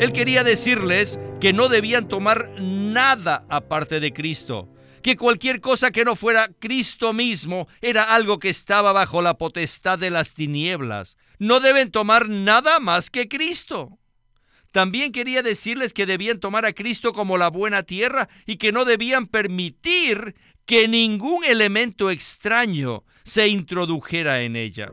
Él quería decirles que no debían tomar nada aparte de Cristo, que cualquier cosa que no fuera Cristo mismo era algo que estaba bajo la potestad de las tinieblas. No deben tomar nada más que Cristo. También quería decirles que debían tomar a Cristo como la buena tierra y que no debían permitir que ningún elemento extraño se introdujera en ella.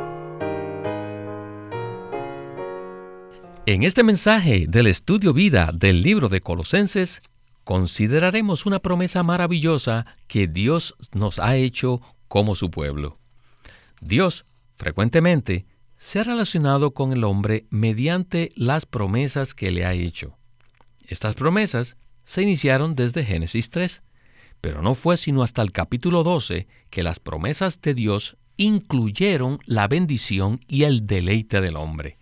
En este mensaje del estudio vida del libro de Colosenses, consideraremos una promesa maravillosa que Dios nos ha hecho como su pueblo. Dios, frecuentemente, se ha relacionado con el hombre mediante las promesas que le ha hecho. Estas promesas se iniciaron desde Génesis 3, pero no fue sino hasta el capítulo 12 que las promesas de Dios incluyeron la bendición y el deleite del hombre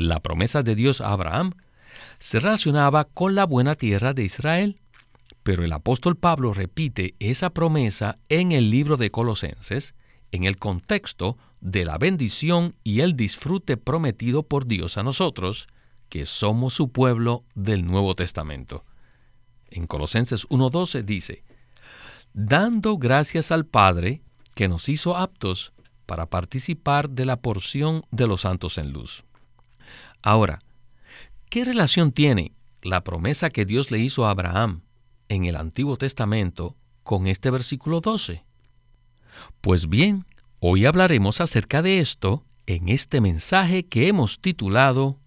la promesa de Dios a Abraham se relacionaba con la buena tierra de Israel, pero el apóstol Pablo repite esa promesa en el libro de Colosenses en el contexto de la bendición y el disfrute prometido por Dios a nosotros, que somos su pueblo del Nuevo Testamento. En Colosenses 1.12 dice, dando gracias al Padre que nos hizo aptos para participar de la porción de los santos en luz. Ahora, ¿qué relación tiene la promesa que Dios le hizo a Abraham en el Antiguo Testamento con este versículo 12? Pues bien, hoy hablaremos acerca de esto en este mensaje que hemos titulado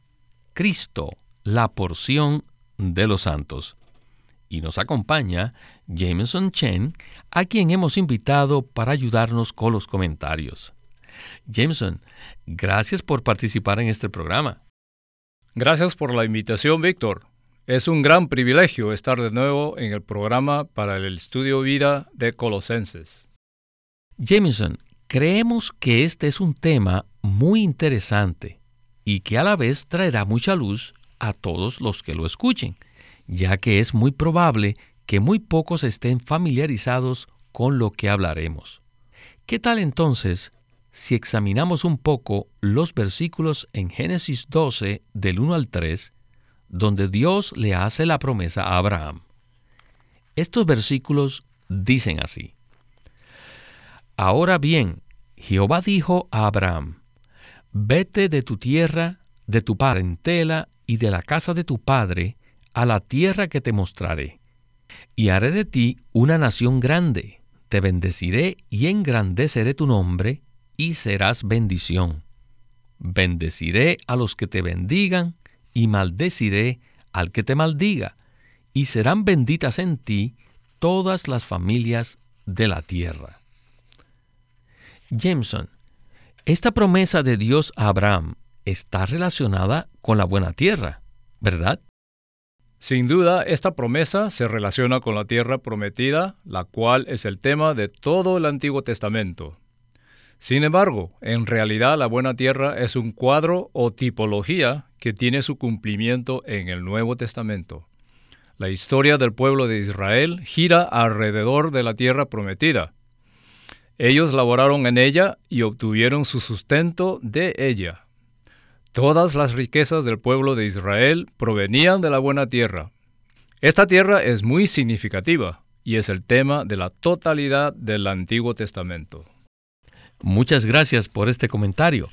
Cristo, la porción de los santos. Y nos acompaña Jameson Chen, a quien hemos invitado para ayudarnos con los comentarios. Jameson, gracias por participar en este programa. Gracias por la invitación, Víctor. Es un gran privilegio estar de nuevo en el programa para el estudio vida de Colosenses. Jameson, creemos que este es un tema muy interesante y que a la vez traerá mucha luz a todos los que lo escuchen, ya que es muy probable que muy pocos estén familiarizados con lo que hablaremos. ¿Qué tal entonces si examinamos un poco los versículos en Génesis 12 del 1 al 3, donde Dios le hace la promesa a Abraham. Estos versículos dicen así. Ahora bien, Jehová dijo a Abraham, Vete de tu tierra, de tu parentela y de la casa de tu padre, a la tierra que te mostraré, y haré de ti una nación grande, te bendeciré y engrandeceré tu nombre, y serás bendición. Bendeciré a los que te bendigan y maldeciré al que te maldiga, y serán benditas en ti todas las familias de la tierra. Jameson, esta promesa de Dios a Abraham está relacionada con la buena tierra, ¿verdad? Sin duda, esta promesa se relaciona con la tierra prometida, la cual es el tema de todo el Antiguo Testamento. Sin embargo, en realidad la buena tierra es un cuadro o tipología que tiene su cumplimiento en el Nuevo Testamento. La historia del pueblo de Israel gira alrededor de la tierra prometida. Ellos laboraron en ella y obtuvieron su sustento de ella. Todas las riquezas del pueblo de Israel provenían de la buena tierra. Esta tierra es muy significativa y es el tema de la totalidad del Antiguo Testamento. Muchas gracias por este comentario.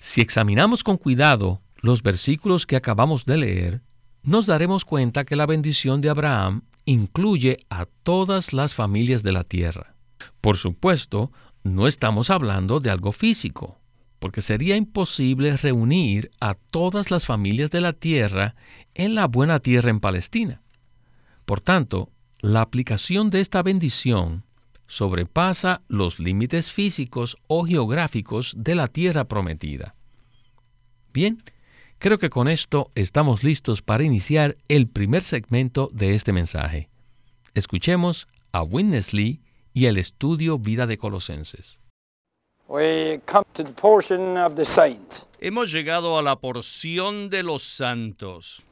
Si examinamos con cuidado los versículos que acabamos de leer, nos daremos cuenta que la bendición de Abraham incluye a todas las familias de la tierra. Por supuesto, no estamos hablando de algo físico, porque sería imposible reunir a todas las familias de la tierra en la buena tierra en Palestina. Por tanto, la aplicación de esta bendición sobrepasa los límites físicos o geográficos de la tierra prometida. Bien, Creo que con esto estamos listos para iniciar el primer segmento de este mensaje. Escuchemos a Witness Lee y el estudio Vida de Colosenses. Hemos llegado a la porción de los santos.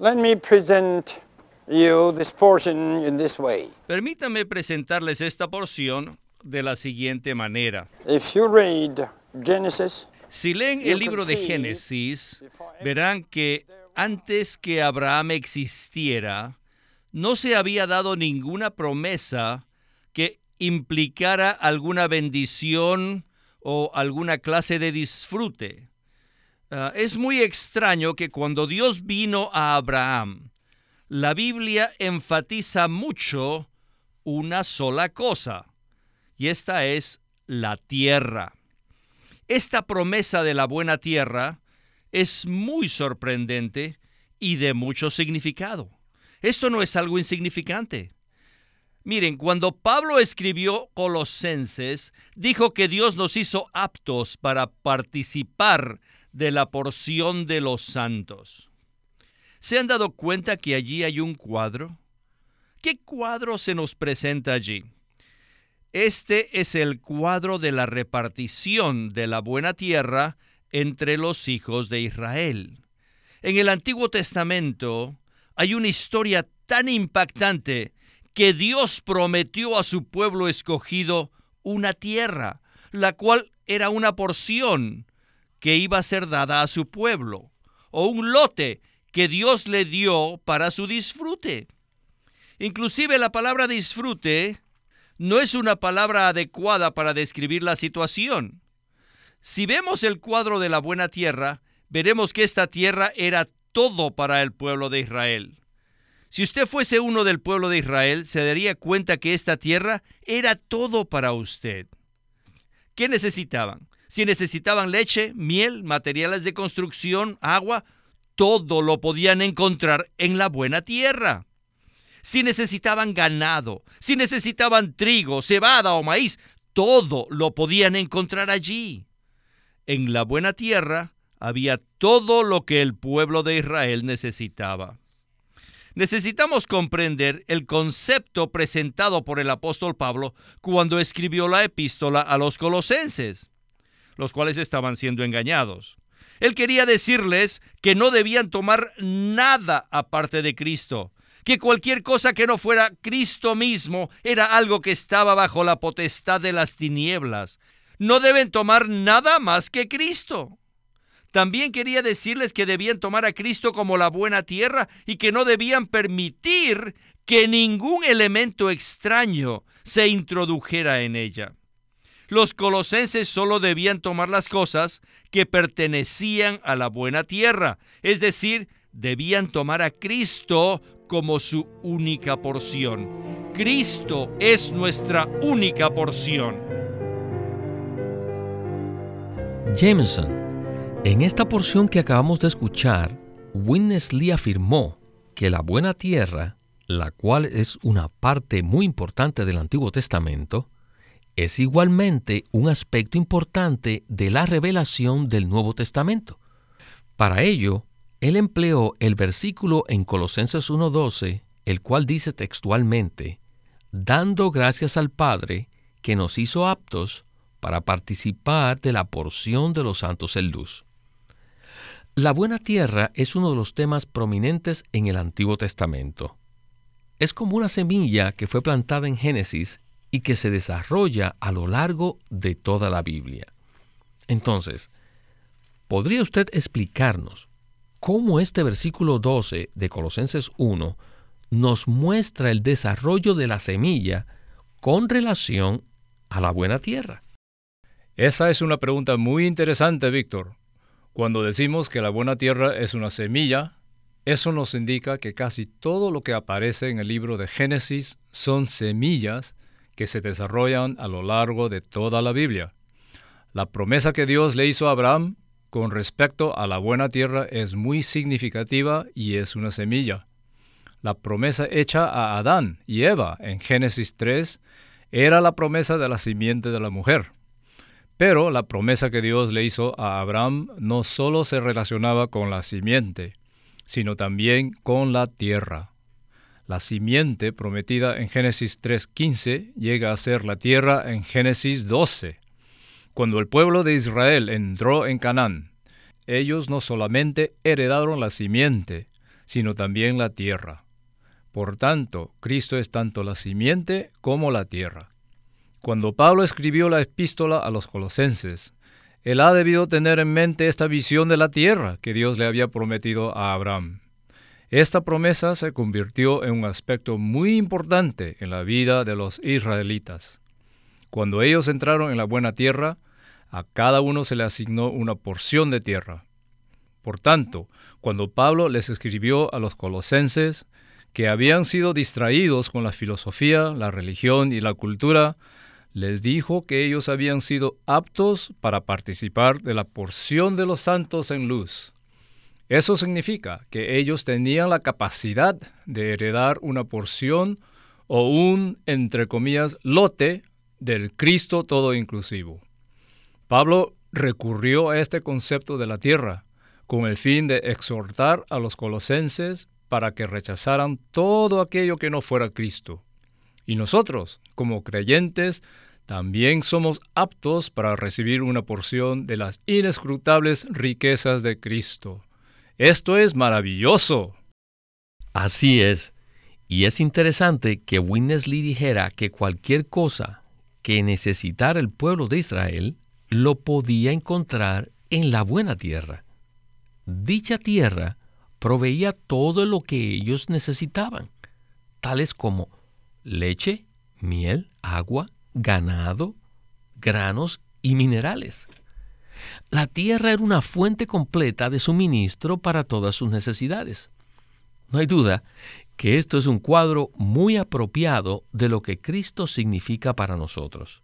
Permítame presentarles esta porción de la siguiente manera. si leen el libro de Génesis, verán que antes que Abraham existiera, no se había dado ninguna promesa que implicara alguna bendición o alguna clase de disfrute. Ah, es muy extraño que cuando Dios vino a Abraham, la Biblia enfatiza mucho una sola cosa, y esta es la tierra. Esta promesa de la buena tierra es muy sorprendente y de mucho significado. Esto no es algo insignificante. Miren, cuando Pablo escribió Colosenses, dijo que Dios nos hizo aptos para participar de la porción de los santos. ¿Se han dado cuenta que allí hay un cuadro? ¿Qué cuadro se nos presenta allí? Este es el cuadro de la repartición de la buena tierra entre los hijos de Israel. En el Antiguo Testamento hay una historia tan impactante que Dios prometió a su pueblo escogido una tierra, la cual era una porción que iba a ser dada a su pueblo, o un lote que Dios le dio para su disfrute. Inclusive la palabra disfrute no es una palabra adecuada para describir la situación. Si vemos el cuadro de la buena tierra, veremos que esta tierra era todo para el pueblo de Israel. Si usted fuese uno del pueblo de Israel, se daría cuenta que esta tierra era todo para usted. ¿Qué necesitaban? Si necesitaban leche, miel, materiales de construcción, agua, todo lo podían encontrar en la buena tierra. Si necesitaban ganado, si necesitaban trigo, cebada o maíz, todo lo podían encontrar allí. En la buena tierra había todo lo que el pueblo de Israel necesitaba. Necesitamos comprender el concepto presentado por el apóstol Pablo cuando escribió la epístola a los colosenses, los cuales estaban siendo engañados. Él quería decirles que no debían tomar nada aparte de Cristo, que cualquier cosa que no fuera Cristo mismo era algo que estaba bajo la potestad de las tinieblas. No deben tomar nada más que Cristo. También quería decirles que debían tomar a Cristo como la buena tierra y que no debían permitir que ningún elemento extraño se introdujera en ella. Los colosenses solo debían tomar las cosas que pertenecían a la buena tierra, es decir, debían tomar a Cristo como su única porción. Cristo es nuestra única porción. Jameson en esta porción que acabamos de escuchar, Witness Lee afirmó que la buena tierra, la cual es una parte muy importante del Antiguo Testamento, es igualmente un aspecto importante de la revelación del Nuevo Testamento. Para ello, él empleó el versículo en Colosenses 1.12, el cual dice textualmente, dando gracias al Padre que nos hizo aptos para participar de la porción de los santos en luz. La buena tierra es uno de los temas prominentes en el Antiguo Testamento. Es como una semilla que fue plantada en Génesis y que se desarrolla a lo largo de toda la Biblia. Entonces, ¿podría usted explicarnos cómo este versículo 12 de Colosenses 1 nos muestra el desarrollo de la semilla con relación a la buena tierra? Esa es una pregunta muy interesante, Víctor, cuando decimos que la buena tierra es una semilla, eso nos indica que casi todo lo que aparece en el libro de Génesis son semillas que se desarrollan a lo largo de toda la Biblia. La promesa que Dios le hizo a Abraham con respecto a la buena tierra es muy significativa y es una semilla. La promesa hecha a Adán y Eva en Génesis 3 era la promesa de la simiente de la mujer. Pero la promesa que Dios le hizo a Abraham no solo se relacionaba con la simiente, sino también con la tierra. La simiente prometida en Génesis 3.15 llega a ser la tierra en Génesis 12. Cuando el pueblo de Israel entró en Canaán, ellos no solamente heredaron la simiente, sino también la tierra. Por tanto, Cristo es tanto la simiente como la tierra. Cuando Pablo escribió la epístola a los colosenses, él ha debido tener en mente esta visión de la tierra que Dios le había prometido a Abraham. Esta promesa se convirtió en un aspecto muy importante en la vida de los israelitas. Cuando ellos entraron en la buena tierra, a cada uno se le asignó una porción de tierra. Por tanto, cuando Pablo les escribió a los colosenses que habían sido distraídos con la filosofía, la religión y la cultura, les dijo que ellos habían sido aptos para participar de la porción de los santos en luz. Eso significa que ellos tenían la capacidad de heredar una porción o un, entre comillas, lote del Cristo todo inclusivo. Pablo recurrió a este concepto de la tierra con el fin de exhortar a los colosenses para que rechazaran todo aquello que no fuera Cristo. Y nosotros, como creyentes, también somos aptos para recibir una porción de las inescrutables riquezas de Cristo. Esto es maravilloso. Así es. Y es interesante que Winnesley dijera que cualquier cosa que necesitara el pueblo de Israel lo podía encontrar en la buena tierra. Dicha tierra proveía todo lo que ellos necesitaban, tales como leche, miel, agua, ganado, granos y minerales. La tierra era una fuente completa de suministro para todas sus necesidades. No hay duda que esto es un cuadro muy apropiado de lo que Cristo significa para nosotros.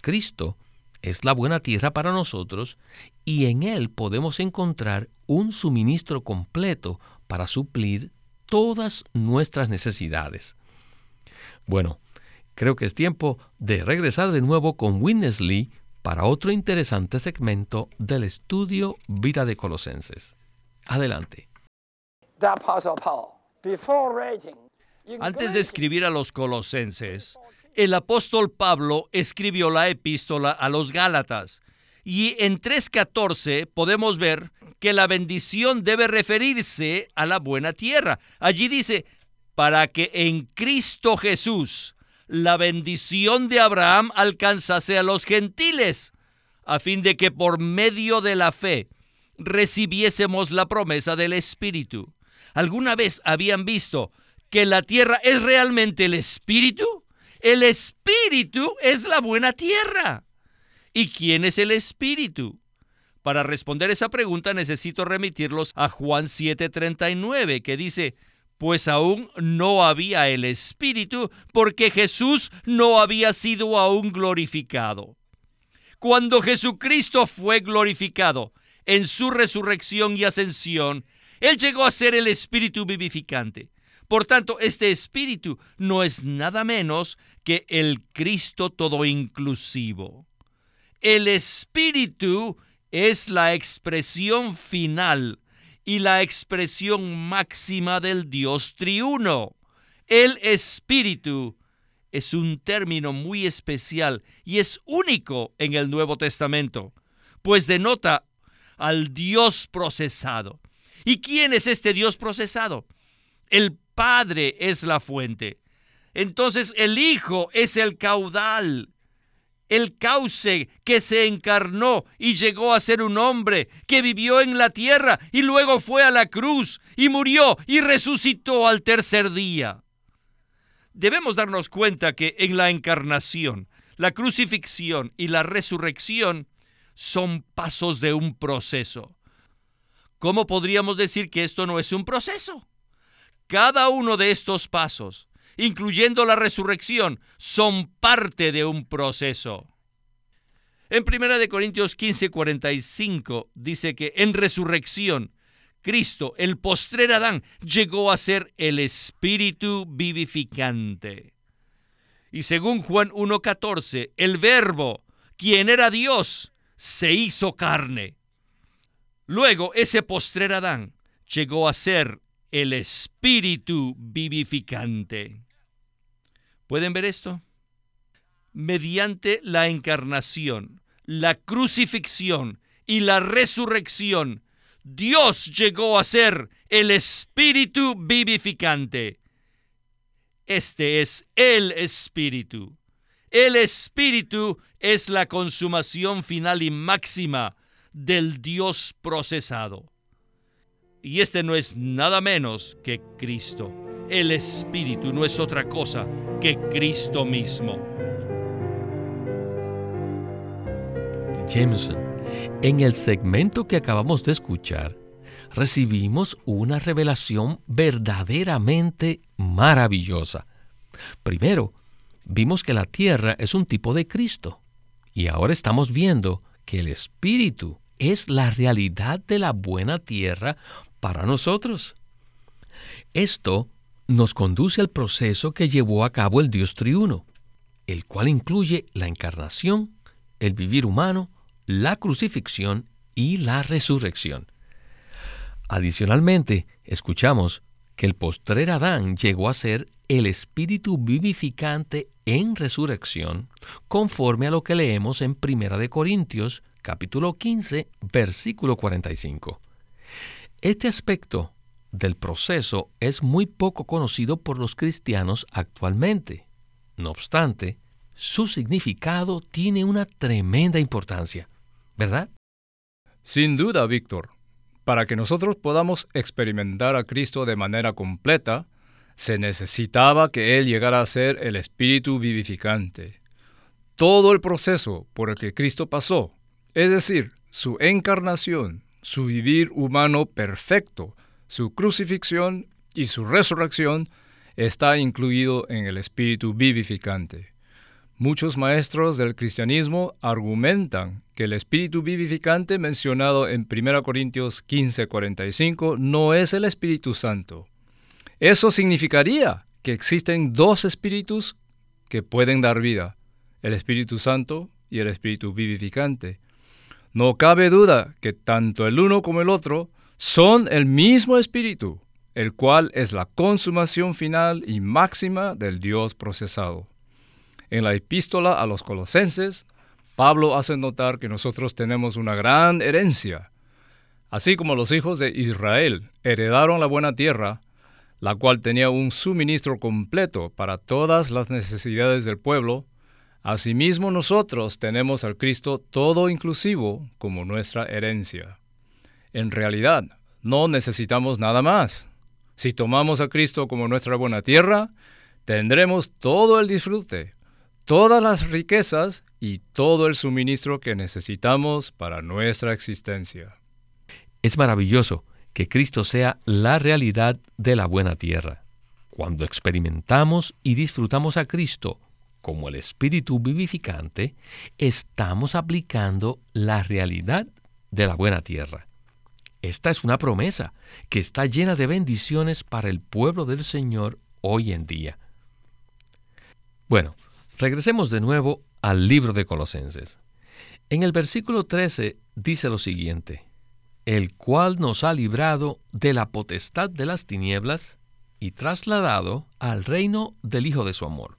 Cristo es la buena tierra para nosotros y en Él podemos encontrar un suministro completo para suplir todas nuestras necesidades. Bueno, creo que es tiempo de regresar de nuevo con Winnesley para otro interesante segmento del estudio Vida de Colosenses. Adelante. Antes de escribir a los colosenses, el apóstol Pablo escribió la epístola a los Gálatas. Y en 3.14 podemos ver que la bendición debe referirse a la buena tierra. Allí dice, para que en Cristo Jesús la bendición de Abraham alcanzase a los gentiles, a fin de que por medio de la fe recibiésemos la promesa del Espíritu. ¿Alguna vez habían visto que la tierra es realmente el Espíritu? El Espíritu es la buena tierra. ¿Y quién es el Espíritu? Para responder esa pregunta necesito remitirlos a Juan 7:39, que dice, pues aún no había el Espíritu, porque Jesús no había sido aún glorificado. Cuando Jesucristo fue glorificado en su resurrección y ascensión, Él llegó a ser el Espíritu vivificante. Por tanto, este espíritu no es nada menos que el Cristo todo inclusivo. El espíritu es la expresión final y la expresión máxima del Dios triuno. El espíritu es un término muy especial y es único en el Nuevo Testamento, pues denota al Dios procesado. ¿Y quién es este Dios procesado? El Padre es la fuente. Entonces el Hijo es el caudal, el cauce que se encarnó y llegó a ser un hombre que vivió en la tierra y luego fue a la cruz y murió y resucitó al tercer día. Debemos darnos cuenta que en la encarnación, la crucifixión y la resurrección son pasos de un proceso. ¿Cómo podríamos decir que esto no es un proceso? Cada uno de estos pasos, incluyendo la resurrección, son parte de un proceso. En 1 Corintios 15, 45 dice que en resurrección, Cristo, el postrer Adán, llegó a ser el espíritu vivificante. Y según Juan 1.14, el verbo quien era Dios, se hizo carne. Luego ese postrer Adán llegó a ser el espíritu vivificante. ¿Pueden ver esto? Mediante la encarnación, la crucifixión y la resurrección, Dios llegó a ser el espíritu vivificante. Este es el espíritu. El espíritu es la consumación final y máxima del Dios procesado. Y este no es nada menos que Cristo. El Espíritu no es otra cosa que Cristo mismo. Jameson, en el segmento que acabamos de escuchar, recibimos una revelación verdaderamente maravillosa. Primero, vimos que la tierra es un tipo de Cristo y ahora estamos viendo que el Espíritu es la realidad de la buena tierra para nosotros. Esto nos conduce al proceso que llevó a cabo el Dios triuno, el cual incluye la encarnación, el vivir humano, la crucifixión y la resurrección. Adicionalmente, escuchamos que el postrer Adán llegó a ser el espíritu vivificante en resurrección, conforme a lo que leemos en Primera de Corintios, capítulo 15, versículo 45. Este aspecto del proceso es muy poco conocido por los cristianos actualmente. No obstante, su significado tiene una tremenda importancia, ¿verdad? Sin duda, Víctor. Para que nosotros podamos experimentar a Cristo de manera completa, se necesitaba que Él llegara a ser el Espíritu vivificante. Todo el proceso por el que Cristo pasó, es decir, su encarnación, su vivir humano perfecto, su crucifixión y su resurrección está incluido en el espíritu vivificante. Muchos maestros del cristianismo argumentan que el espíritu vivificante mencionado en 1 Corintios 15:45 no es el Espíritu Santo. Eso significaría que existen dos espíritus que pueden dar vida, el Espíritu Santo y el Espíritu vivificante. No cabe duda que tanto el uno como el otro son el mismo espíritu, el cual es la consumación final y máxima del Dios procesado. En la epístola a los colosenses, Pablo hace notar que nosotros tenemos una gran herencia. Así como los hijos de Israel heredaron la buena tierra, la cual tenía un suministro completo para todas las necesidades del pueblo, Asimismo nosotros tenemos al Cristo todo inclusivo como nuestra herencia. En realidad, no necesitamos nada más. Si tomamos a Cristo como nuestra buena tierra, tendremos todo el disfrute, todas las riquezas y todo el suministro que necesitamos para nuestra existencia. Es maravilloso que Cristo sea la realidad de la buena tierra. Cuando experimentamos y disfrutamos a Cristo como el Espíritu vivificante, estamos aplicando la realidad de la buena tierra. Esta es una promesa que está llena de bendiciones para el pueblo del Señor hoy en día. Bueno, regresemos de nuevo al libro de Colosenses. En el versículo 13 dice lo siguiente, el cual nos ha librado de la potestad de las tinieblas y trasladado al reino del Hijo de su amor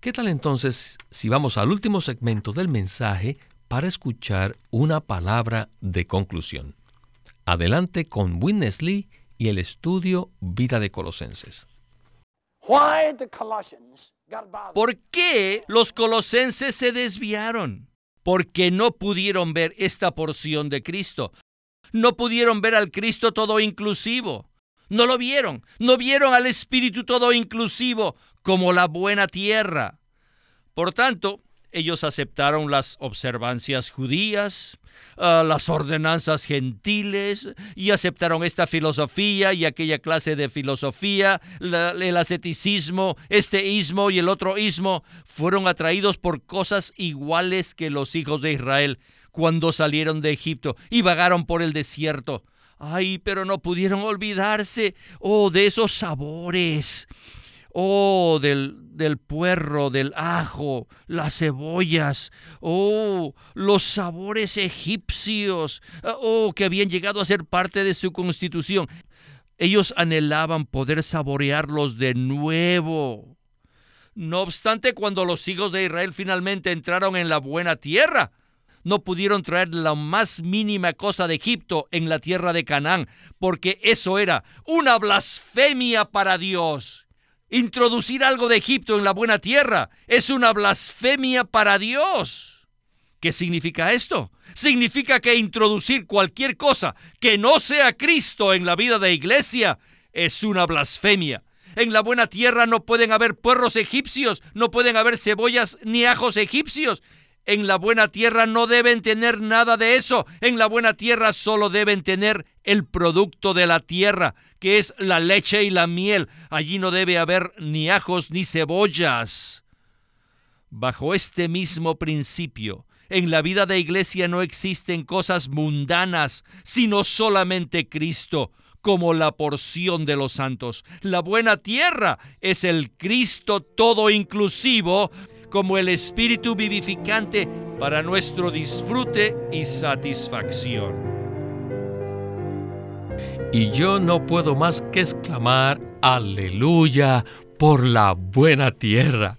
¿Qué tal entonces si vamos al último segmento del mensaje para escuchar una palabra de conclusión? Adelante con Witness Lee y el estudio Vida de Colosenses. ¿Por qué los colosenses se desviaron? Porque no pudieron ver esta porción de Cristo. No pudieron ver al Cristo todo inclusivo. No lo vieron. No vieron al Espíritu todo inclusivo como la buena tierra. Por tanto, ellos aceptaron las observancias judías, ah, las ordenanzas gentiles, y aceptaron esta filosofía y aquella clase de filosofía, el asceticismo, este ismo y el otro ismo, fueron atraídos por cosas iguales que los hijos de Israel cuando salieron de Egipto y vagaron por el desierto. Ay, pero no pudieron olvidarse, oh, de esos sabores oh, del, del puerro, del ajo, las cebollas, oh, los sabores egipcios, oh, que habían llegado a ser parte de su constitución. Ellos anhelaban poder saborearlos de nuevo. No obstante, cuando los hijos de Israel finalmente entraron en la buena tierra, no pudieron traer la más mínima cosa de Egipto en la tierra de Canaán, porque eso era una blasfemia para Dios. Introducir algo de Egipto en la buena tierra es una blasfemia para Dios. ¿Qué significa esto? Significa que introducir cualquier cosa que no sea Cristo en la vida de iglesia es una blasfemia. En la buena tierra no pueden haber puerros egipcios, no pueden haber cebollas ni ajos egipcios. En la buena tierra no deben tener nada de eso. En la buena tierra solo deben tener el producto de la tierra, que es la leche y la miel. Allí no debe haber ni ajos ni cebollas. Bajo este mismo principio, en la vida de iglesia no existen cosas mundanas, sino solamente Cristo como la porción de los santos. La buena tierra es el Cristo todo inclusivo como el Espíritu vivificante para nuestro disfrute y satisfacción. Y yo no puedo más que exclamar, aleluya, por la buena tierra.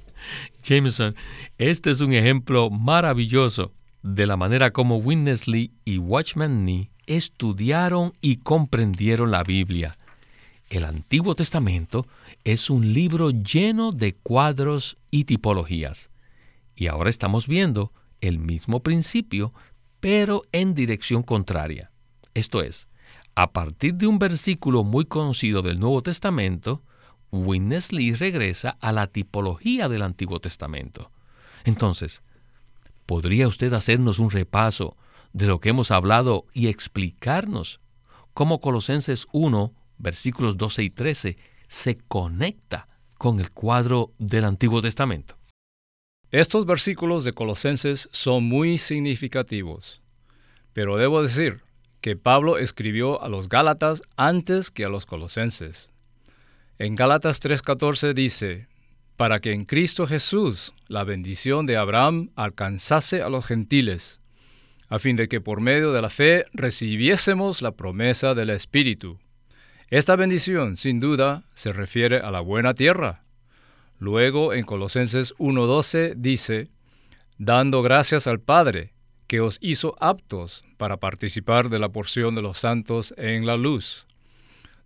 Jameson, este es un ejemplo maravilloso de la manera como Winnesley y Watchman Nee estudiaron y comprendieron la Biblia. El Antiguo Testamento es un libro lleno de cuadros y tipologías. Y ahora estamos viendo el mismo principio, pero en dirección contraria. Esto es, a partir de un versículo muy conocido del Nuevo Testamento, Witness Lee regresa a la tipología del Antiguo Testamento. Entonces, ¿podría usted hacernos un repaso de lo que hemos hablado y explicarnos cómo Colosenses 1, versículos 12 y 13, se conecta con el cuadro del Antiguo Testamento. Estos versículos de Colosenses son muy significativos, pero debo decir que Pablo escribió a los Gálatas antes que a los Colosenses. En Gálatas 3:14 dice, para que en Cristo Jesús la bendición de Abraham alcanzase a los gentiles a fin de que por medio de la fe recibiésemos la promesa del Espíritu. Esta bendición, sin duda, se refiere a la buena tierra. Luego, en Colosenses 1.12 dice, dando gracias al Padre, que os hizo aptos para participar de la porción de los santos en la luz.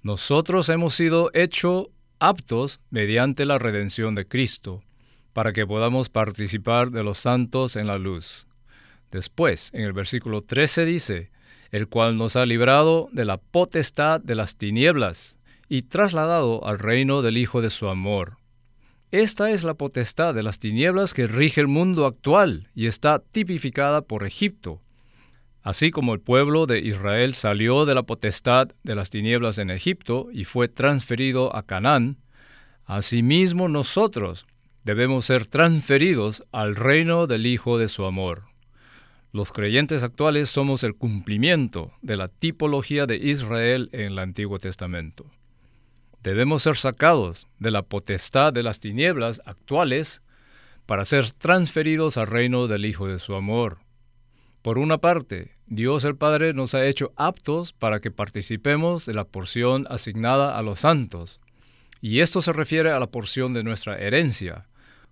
Nosotros hemos sido hechos aptos mediante la redención de Cristo, para que podamos participar de los santos en la luz. Después, en el versículo 13 dice, el cual nos ha librado de la potestad de las tinieblas y trasladado al reino del Hijo de su amor. Esta es la potestad de las tinieblas que rige el mundo actual y está tipificada por Egipto. Así como el pueblo de Israel salió de la potestad de las tinieblas en Egipto y fue transferido a Canaán, asimismo nosotros debemos ser transferidos al reino del Hijo de su amor. Los creyentes actuales somos el cumplimiento de la tipología de Israel en el Antiguo Testamento. Debemos ser sacados de la potestad de las tinieblas actuales para ser transferidos al reino del Hijo de su amor. Por una parte, Dios el Padre nos ha hecho aptos para que participemos de la porción asignada a los santos, y esto se refiere a la porción de nuestra herencia,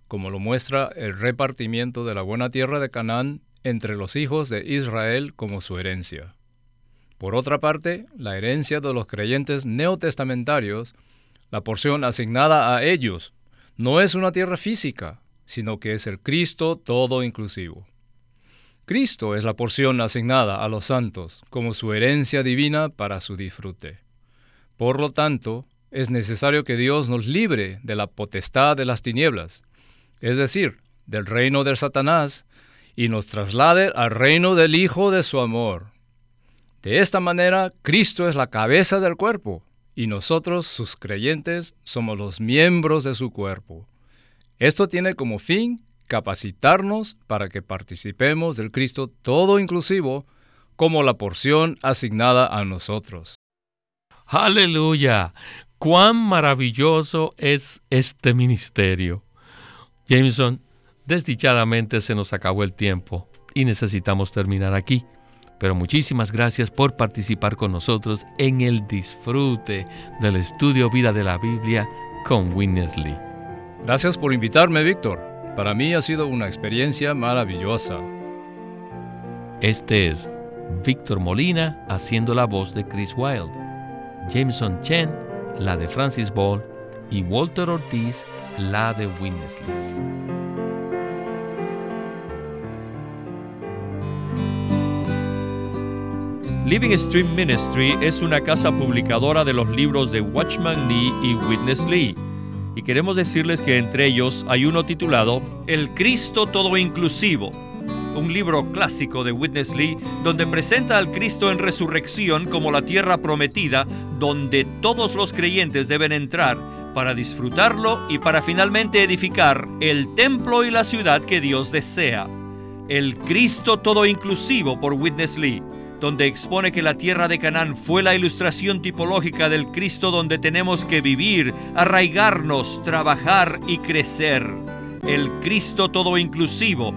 como lo muestra el repartimiento de la buena tierra de Canaán entre los hijos de Israel como su herencia. Por otra parte, la herencia de los creyentes neotestamentarios, la porción asignada a ellos, no es una tierra física, sino que es el Cristo todo inclusivo. Cristo es la porción asignada a los santos como su herencia divina para su disfrute. Por lo tanto, es necesario que Dios nos libre de la potestad de las tinieblas, es decir, del reino de Satanás y nos traslade al reino del Hijo de su amor. De esta manera, Cristo es la cabeza del cuerpo, y nosotros, sus creyentes, somos los miembros de su cuerpo. Esto tiene como fin capacitarnos para que participemos del Cristo todo inclusivo como la porción asignada a nosotros. Aleluya. cuán maravilloso es este ministerio. Jameson, desdichadamente se nos acabó el tiempo y necesitamos terminar aquí. Pero muchísimas gracias por participar con nosotros en el disfrute del estudio Vida de la Biblia con Witness Lee. Gracias por invitarme, Víctor. Para mí ha sido una experiencia maravillosa. Este es Víctor Molina haciendo la voz de Chris Wilde, Jameson Chen la de Francis Ball, y Walter Ortiz, la de Winnesley. Living Stream Ministry es una casa publicadora de los libros de Watchman Nee y Witness Lee. Y queremos decirles que entre ellos hay uno titulado El Cristo Todo Inclusivo, un libro clásico de Witness Lee donde presenta al Cristo en resurrección como la tierra prometida donde todos los creyentes deben entrar para disfrutarlo y para finalmente edificar el templo y la ciudad que Dios desea. El Cristo todo inclusivo por Witness Lee, donde expone que la tierra de Canaán fue la ilustración tipológica del Cristo donde tenemos que vivir, arraigarnos, trabajar y crecer. El Cristo todo inclusivo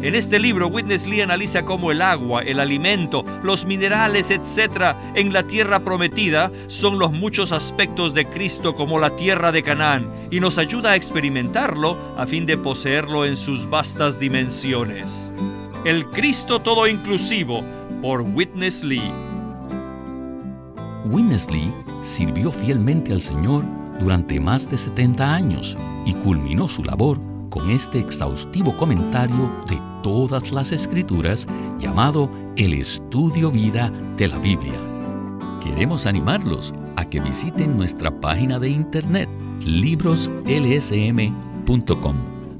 en este libro, Witness Lee analiza cómo el agua, el alimento, los minerales, etc., en la tierra prometida son los muchos aspectos de Cristo como la tierra de Canaán y nos ayuda a experimentarlo a fin de poseerlo en sus vastas dimensiones. El Cristo todo inclusivo por Witness Lee. Witness Lee sirvió fielmente al Señor durante más de 70 años y culminó su labor con este exhaustivo comentario de todas las escrituras llamado El Estudio Vida de la Biblia. Queremos animarlos a que visiten nuestra página de internet libroslsm.com.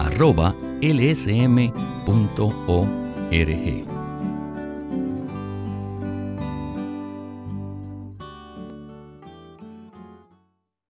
arroba lsm.org.